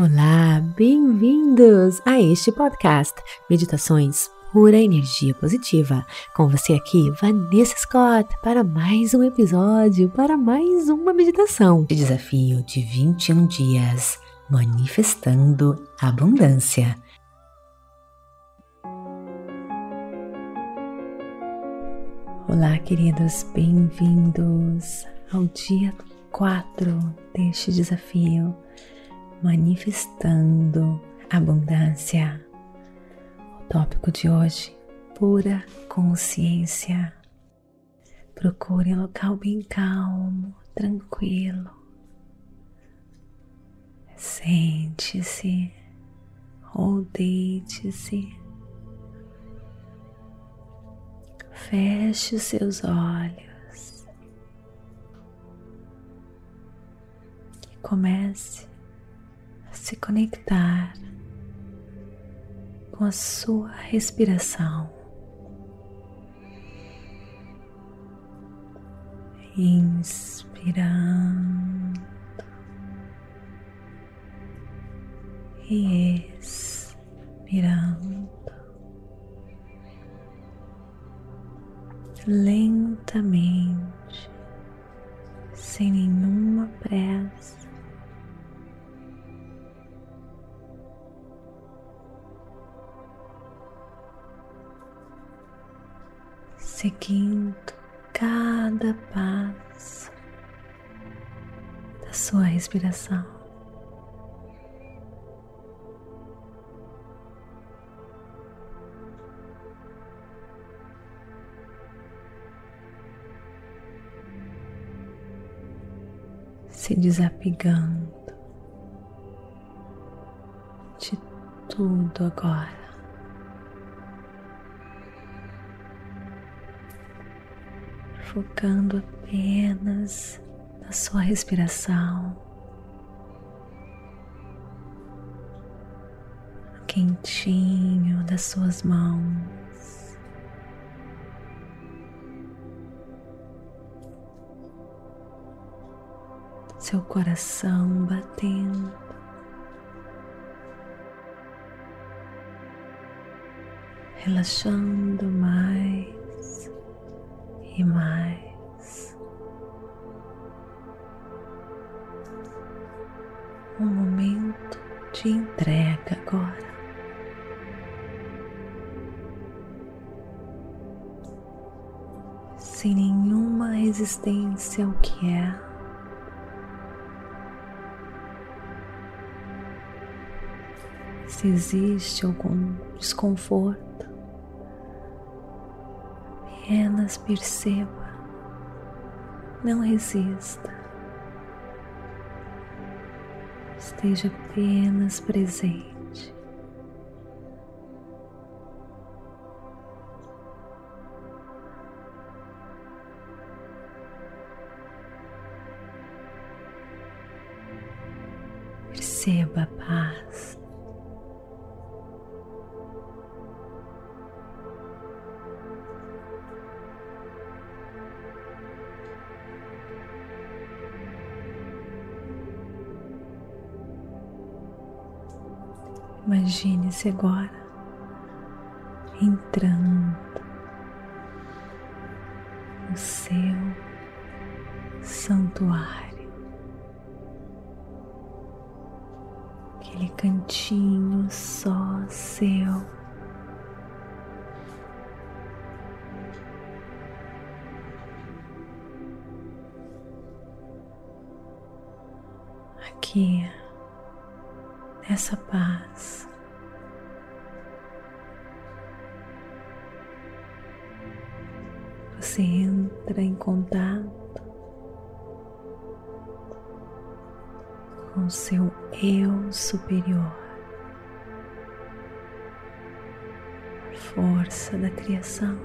Olá, bem-vindos a este podcast Meditações Pura Energia Positiva. Com você aqui, Vanessa Scott, para mais um episódio, para mais uma meditação de desafio de 21 dias, manifestando abundância. Olá, queridos, bem-vindos ao dia 4 deste desafio manifestando abundância. O tópico de hoje: pura consciência. Procure um local bem calmo, tranquilo. Sente-se ou deite-se. Feche os seus olhos e comece se conectar com a sua respiração. Inspirando e expirando lentamente, sem nenhuma pressa. Seguindo cada passo da sua respiração. Se desapegando de tudo agora. Focando apenas na sua respiração, no quentinho das suas mãos. Seu coração batendo. Relaxando mais e mais. Um momento de entrega agora. Sem nenhuma resistência ao que é. Se existe algum desconforto, Apenas perceba, não resista, esteja apenas presente. Perceba a paz. Imagine-se agora entrando no seu santuário, aquele cantinho só seu. Aqui essa paz. Você entra em contato com seu eu superior, força da criação.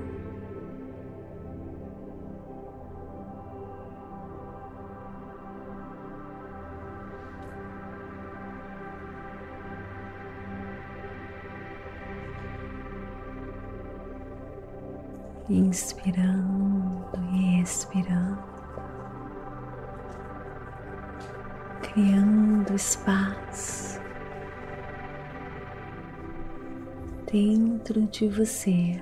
inspirando e expirando, criando espaço dentro de você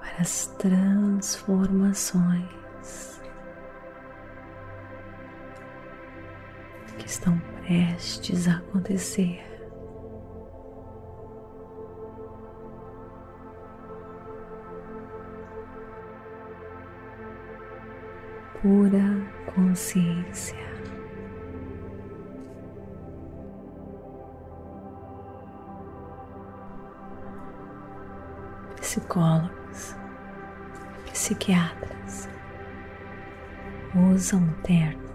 para as transformações que estão prestes a acontecer. Pura consciência. Psicólogos, psiquiatras usam o termo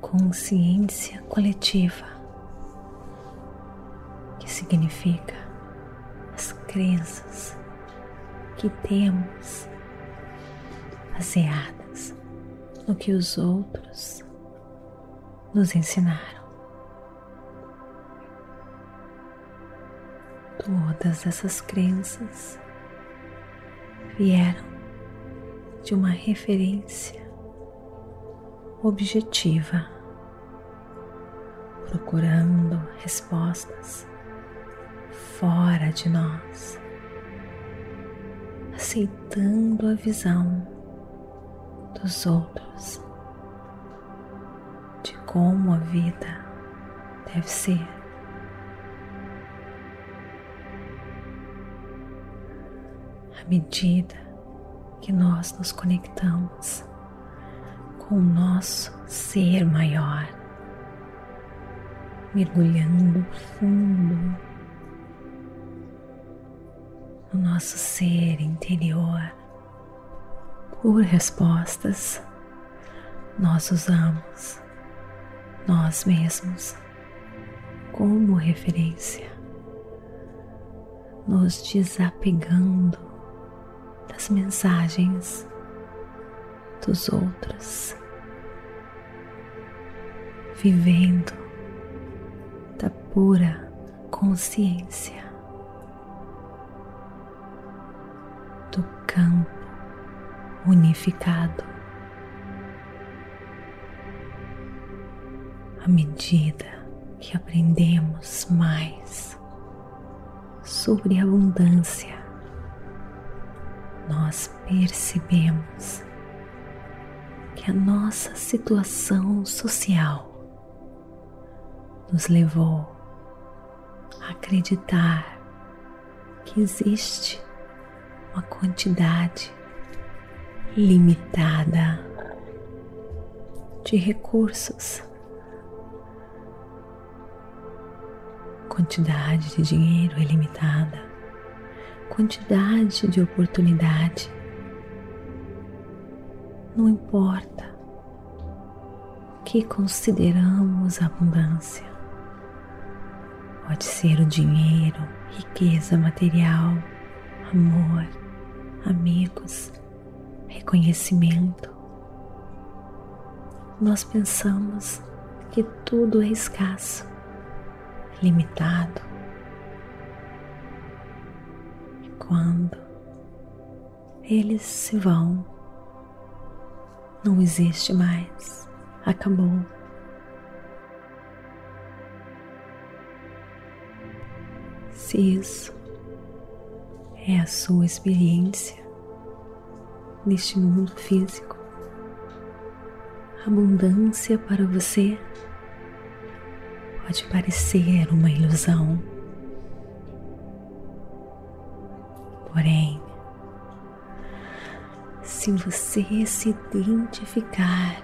consciência coletiva, que significa as crenças que temos baseadas no que os outros nos ensinaram. Todas essas crenças vieram de uma referência objetiva procurando respostas fora de nós, aceitando a visão dos outros de como a vida deve ser. À medida que nós nos conectamos com o nosso ser maior, mergulhando fundo no nosso ser interior. Por respostas, nós usamos nós mesmos como referência, nos desapegando das mensagens dos outros, vivendo da pura consciência do campo unificado. À medida que aprendemos mais sobre a abundância, nós percebemos que a nossa situação social nos levou a acreditar que existe uma quantidade limitada de recursos, quantidade de dinheiro ilimitada, quantidade de oportunidade. Não importa o que consideramos abundância. Pode ser o dinheiro, riqueza material, amor, amigos, reconhecimento. Nós pensamos que tudo é escasso, limitado. E quando eles se vão, não existe mais, acabou. Se isso é a sua experiência neste mundo físico, abundância para você pode parecer uma ilusão. Porém, se você se identificar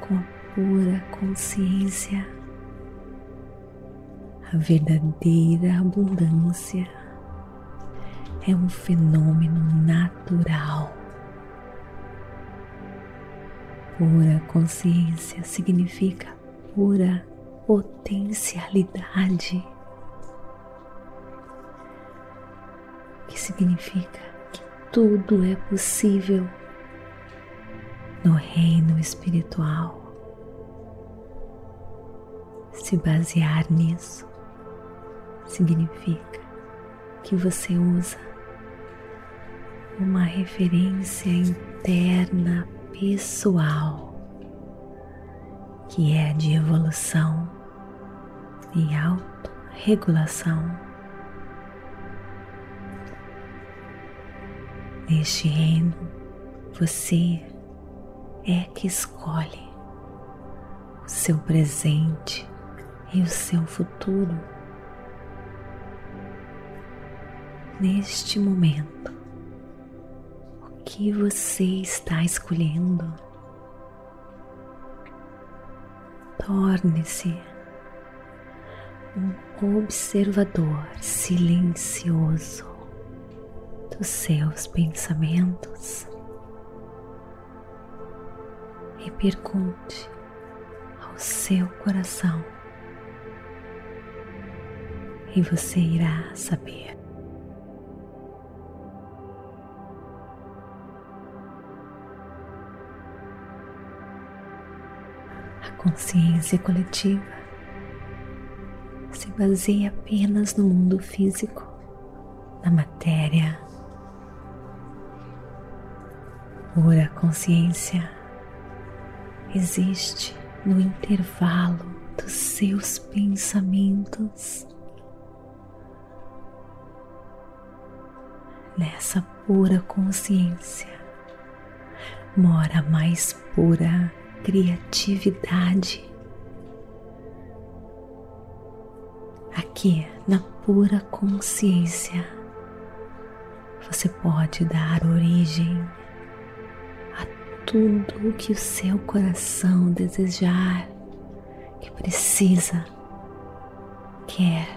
com a pura consciência a verdadeira abundância é um fenômeno natural. Pura consciência significa pura potencialidade, que significa que tudo é possível no reino espiritual. Se basear nisso significa que você usa uma referência interna pessoal que é de evolução e regulação. Neste reino, você é que escolhe o seu presente e o seu futuro. Neste momento, que você está escolhendo? Torne-se um observador silencioso dos seus pensamentos e pergunte ao seu coração e você irá saber. Consciência coletiva se baseia apenas no mundo físico, na matéria. Pura consciência existe no intervalo dos seus pensamentos. nessa pura consciência mora a mais pura criatividade. Aqui na pura consciência você pode dar origem a tudo o que o seu coração desejar, que precisa, quer,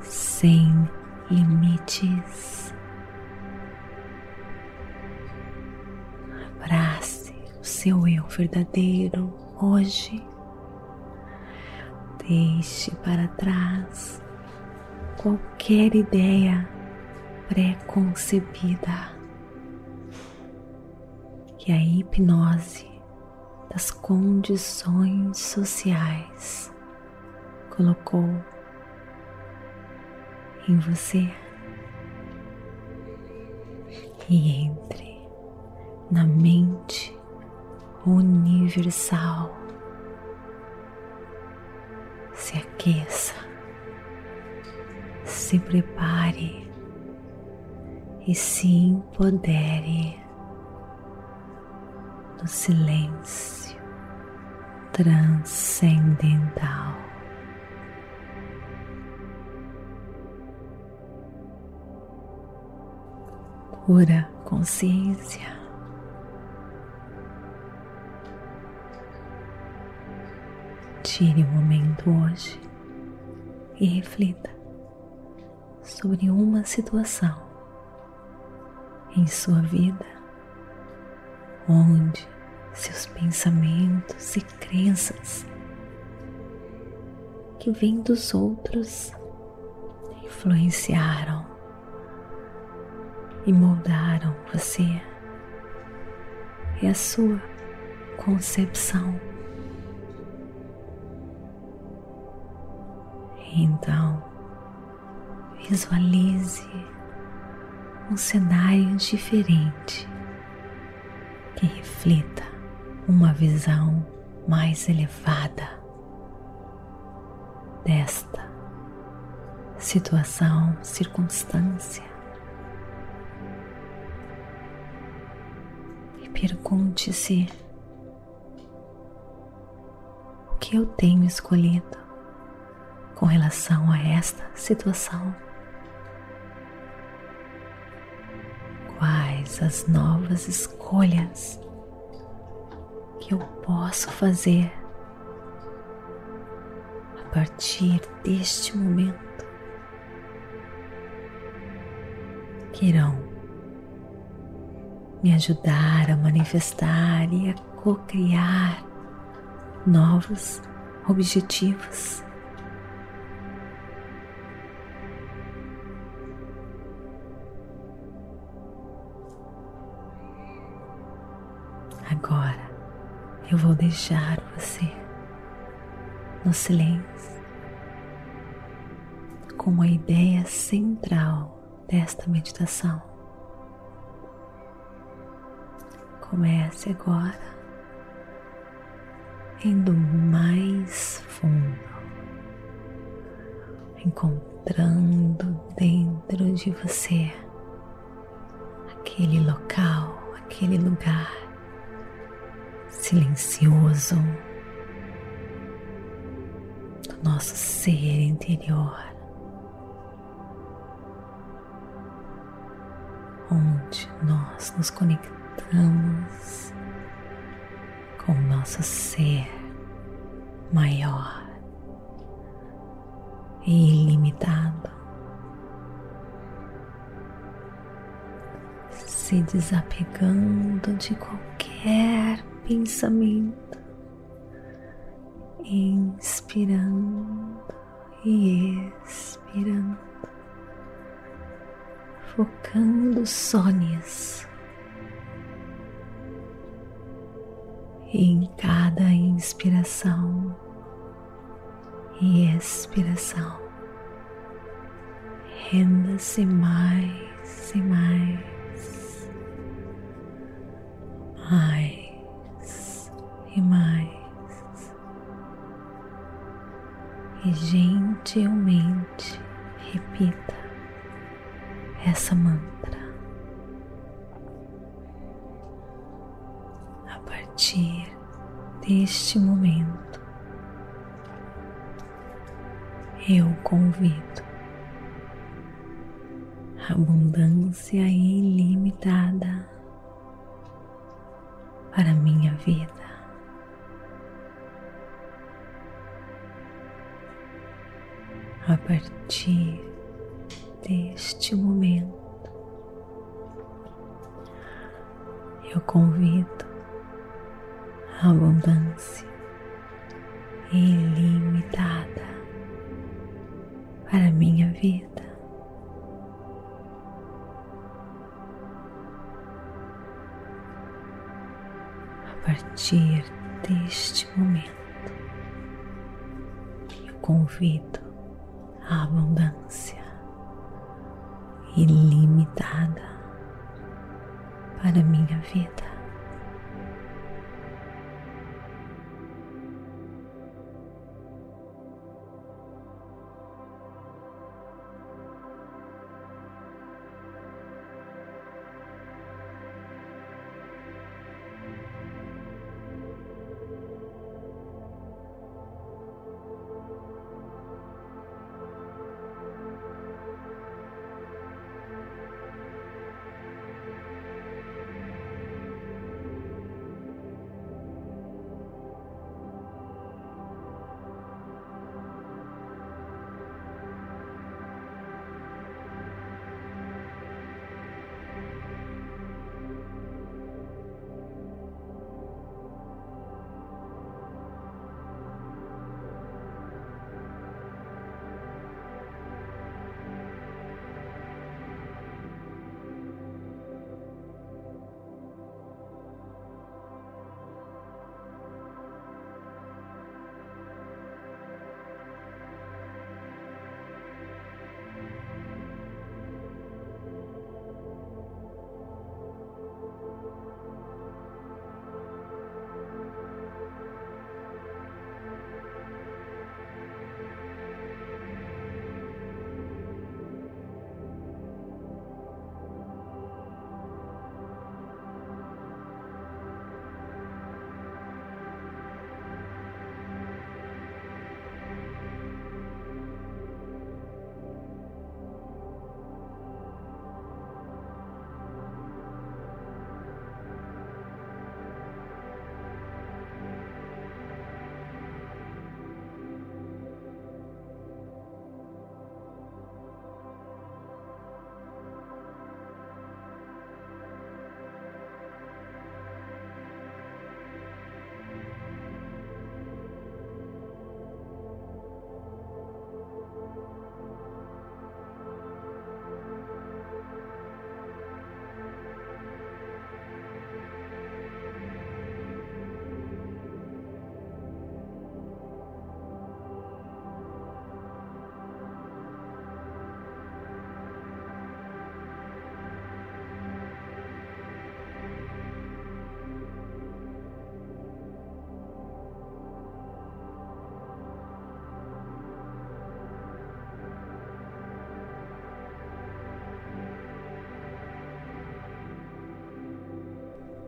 sem limites. Seu eu verdadeiro hoje. Deixe para trás qualquer ideia pré-concebida que a hipnose das condições sociais colocou em você e entre na mente universal. Se aqueça, se prepare e se empodere no silêncio transcendental. pura consciência. Tire um momento hoje e reflita sobre uma situação em sua vida onde seus pensamentos e crenças que vêm dos outros influenciaram e moldaram você e a sua concepção. Então, visualize um cenário diferente que reflita uma visão mais elevada desta situação, circunstância. Pergunte-se: o que eu tenho escolhido com relação a esta situação? Quais as novas escolhas que eu posso fazer a partir deste momento que irão me ajudar a manifestar e a co-criar novos objetivos. Agora eu vou deixar você no silêncio com a ideia central desta meditação. Comece agora indo mais fundo, encontrando dentro de você aquele local, aquele lugar silencioso do nosso ser interior, onde nós nos conectamos com o nosso ser maior e ilimitado. Se desapegando de qualquer pensamento, inspirando e expirando, focando só nisso. Em cada inspiração e expiração, renda-se mais e mais, mais e mais, e gentilmente repita essa mantra. A partir deste momento, eu convido abundância ilimitada a abundância ilimitada para minha vida.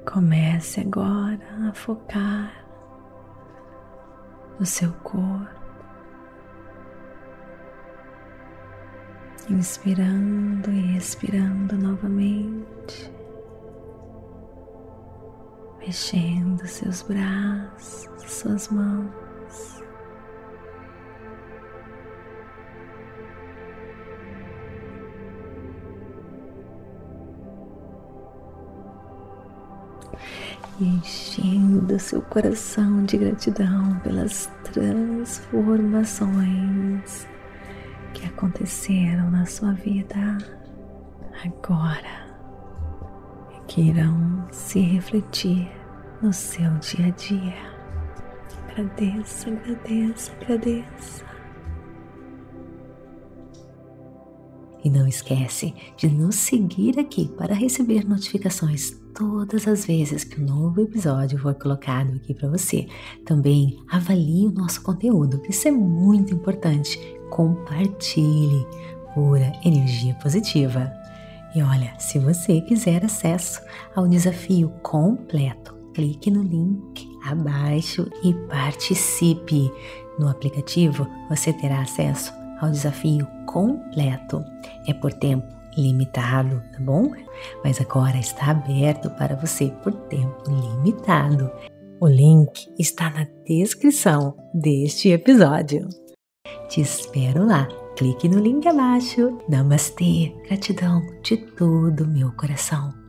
Comece agora a focar no seu corpo. inspirando e expirando novamente, mexendo seus braços, suas mãos. Enchendo seu coração de gratidão pelas transformações que aconteceram na sua vida agora e que irão se refletir no seu dia a dia. Agradeça, agradeça, agradeça. E não esquece de nos seguir aqui para receber notificações todas as vezes que um novo episódio for colocado aqui para você. Também avalie o nosso conteúdo, isso é muito importante compartilhe pura energia positiva. E olha, se você quiser acesso ao desafio completo, clique no link abaixo e participe. No aplicativo você terá acesso ao desafio completo. É por tempo limitado, tá bom? Mas agora está aberto para você por tempo limitado. O link está na descrição deste episódio. Te espero lá. Clique no link abaixo. Namastê. Gratidão de todo meu coração.